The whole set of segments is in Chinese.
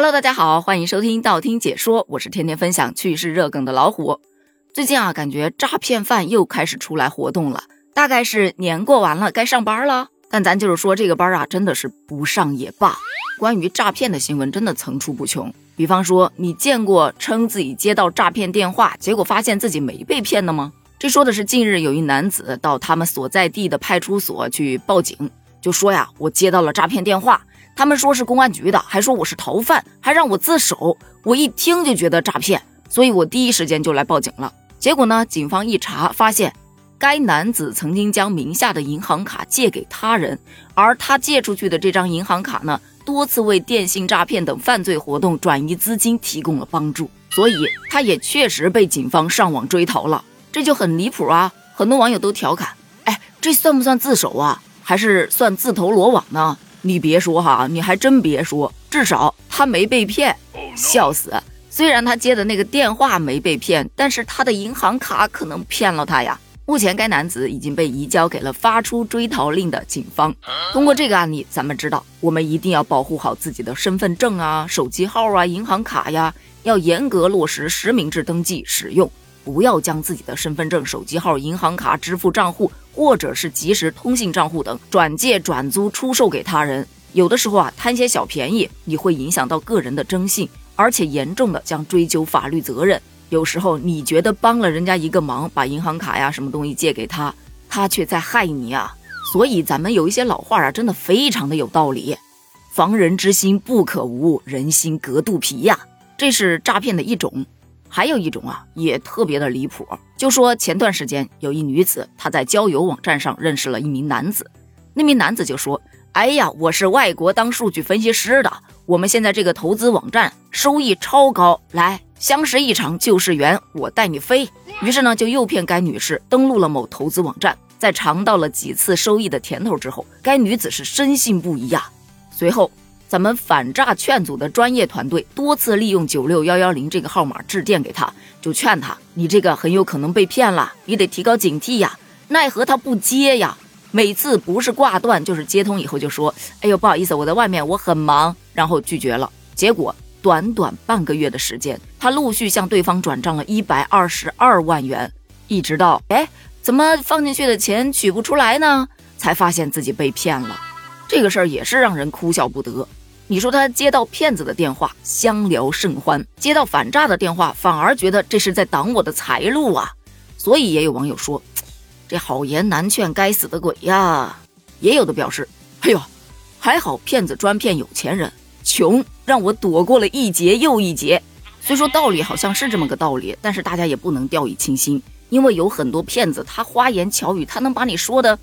Hello，大家好，欢迎收听道听解说，我是天天分享趣事热梗的老虎。最近啊，感觉诈骗犯又开始出来活动了，大概是年过完了，该上班了。但咱就是说，这个班啊，真的是不上也罢。关于诈骗的新闻真的层出不穷。比方说，你见过称自己接到诈骗电话，结果发现自己没被骗的吗？这说的是近日有一男子到他们所在地的派出所去报警，就说呀，我接到了诈骗电话。他们说是公安局的，还说我是逃犯，还让我自首。我一听就觉得诈骗，所以我第一时间就来报警了。结果呢，警方一查发现，该男子曾经将名下的银行卡借给他人，而他借出去的这张银行卡呢，多次为电信诈骗等犯罪活动转移资金提供了帮助，所以他也确实被警方上网追逃了。这就很离谱啊！很多网友都调侃：“哎，这算不算自首啊？还是算自投罗网呢？”你别说哈，你还真别说，至少他没被骗，笑死！虽然他接的那个电话没被骗，但是他的银行卡可能骗了他呀。目前该男子已经被移交给了发出追逃令的警方。通过这个案例，咱们知道，我们一定要保护好自己的身份证啊、手机号啊、银行卡呀，要严格落实实名制登记使用。不要将自己的身份证、手机号、银行卡、支付账户或者是即时通信账户等转借、转租、出售给他人。有的时候啊，贪些小便宜，你会影响到个人的征信，而且严重的将追究法律责任。有时候你觉得帮了人家一个忙，把银行卡呀什么东西借给他，他却在害你啊。所以咱们有一些老话啊，真的非常的有道理：防人之心不可无，人心隔肚皮呀。这是诈骗的一种。还有一种啊，也特别的离谱。就说前段时间有一女子，她在交友网站上认识了一名男子，那名男子就说：“哎呀，我是外国当数据分析师的，我们现在这个投资网站收益超高，来相识一场就是缘，我带你飞。”于是呢，就诱骗该女士登录了某投资网站，在尝到了几次收益的甜头之后，该女子是深信不疑呀。随后。咱们反诈劝阻的专业团队多次利用九六幺幺零这个号码致电给他，就劝他，你这个很有可能被骗了，你得提高警惕呀。奈何他不接呀，每次不是挂断就是接通以后就说，哎呦不好意思，我在外面，我很忙，然后拒绝了。结果短短半个月的时间，他陆续向对方转账了一百二十二万元，一直到哎怎么放进去的钱取不出来呢？才发现自己被骗了。这个事儿也是让人哭笑不得。你说他接到骗子的电话，相聊甚欢；接到反诈的电话，反而觉得这是在挡我的财路啊。所以也有网友说，这好言难劝，该死的鬼呀！也有的表示，哎呦，还好骗子专骗有钱人，穷让我躲过了一劫又一劫。虽说道理好像是这么个道理，但是大家也不能掉以轻心，因为有很多骗子，他花言巧语，他能把你说的，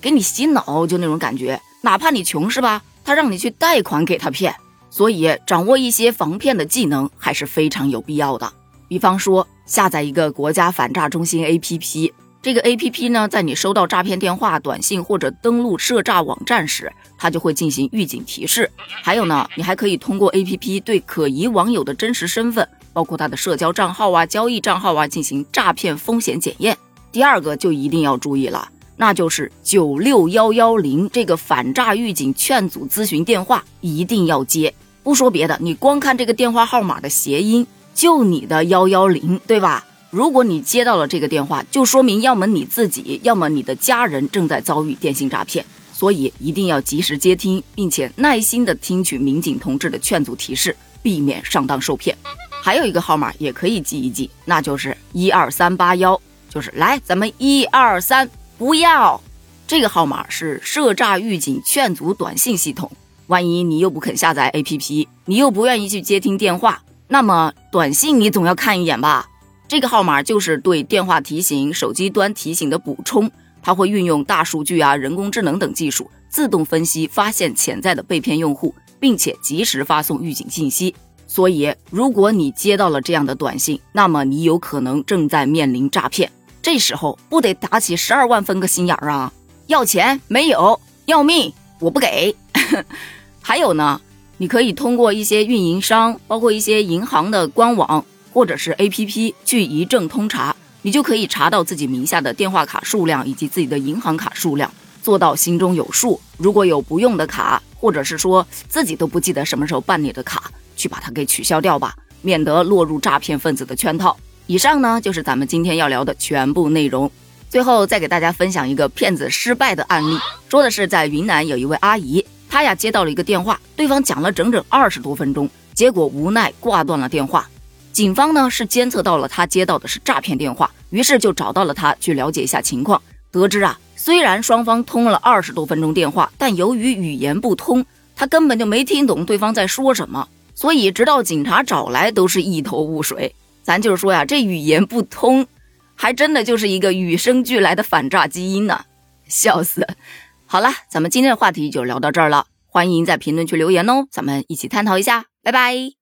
给你洗脑，就那种感觉。哪怕你穷，是吧？他让你去贷款给他骗，所以掌握一些防骗的技能还是非常有必要的。比方说，下载一个国家反诈中心 APP，这个 APP 呢，在你收到诈骗电话、短信或者登录涉诈网站时，它就会进行预警提示。还有呢，你还可以通过 APP 对可疑网友的真实身份，包括他的社交账号啊、交易账号啊，进行诈骗风险检验。第二个就一定要注意了。那就是九六幺幺零这个反诈预警劝阻咨询电话一定要接，不说别的，你光看这个电话号码的谐音，就你的幺幺零，对吧？如果你接到了这个电话，就说明要么你自己，要么你的家人正在遭遇电信诈骗，所以一定要及时接听，并且耐心的听取民警同志的劝阻提示，避免上当受骗。还有一个号码也可以记一记，那就是一二三八幺，就是来咱们一二三。不要，这个号码是涉诈预警劝阻短信系统。万一你又不肯下载 APP，你又不愿意去接听电话，那么短信你总要看一眼吧？这个号码就是对电话提醒、手机端提醒的补充，它会运用大数据啊、人工智能等技术，自动分析发现潜在的被骗用户，并且及时发送预警信息。所以，如果你接到了这样的短信，那么你有可能正在面临诈骗。这时候不得打起十二万分个心眼儿啊！要钱没有，要命我不给。还有呢，你可以通过一些运营商，包括一些银行的官网或者是 APP 去一证通查，你就可以查到自己名下的电话卡数量以及自己的银行卡数量，做到心中有数。如果有不用的卡，或者是说自己都不记得什么时候办理的卡，去把它给取消掉吧，免得落入诈骗分子的圈套。以上呢就是咱们今天要聊的全部内容。最后再给大家分享一个骗子失败的案例，说的是在云南有一位阿姨，她呀接到了一个电话，对方讲了整整二十多分钟，结果无奈挂断了电话。警方呢是监测到了她接到的是诈骗电话，于是就找到了她去了解一下情况，得知啊，虽然双方通了二十多分钟电话，但由于语言不通，她根本就没听懂对方在说什么，所以直到警察找来都是一头雾水。咱就是说呀，这语言不通。还真的就是一个与生俱来的反诈基因呢，笑死！好了，咱们今天的话题就聊到这儿了，欢迎在评论区留言哦，咱们一起探讨一下，拜拜。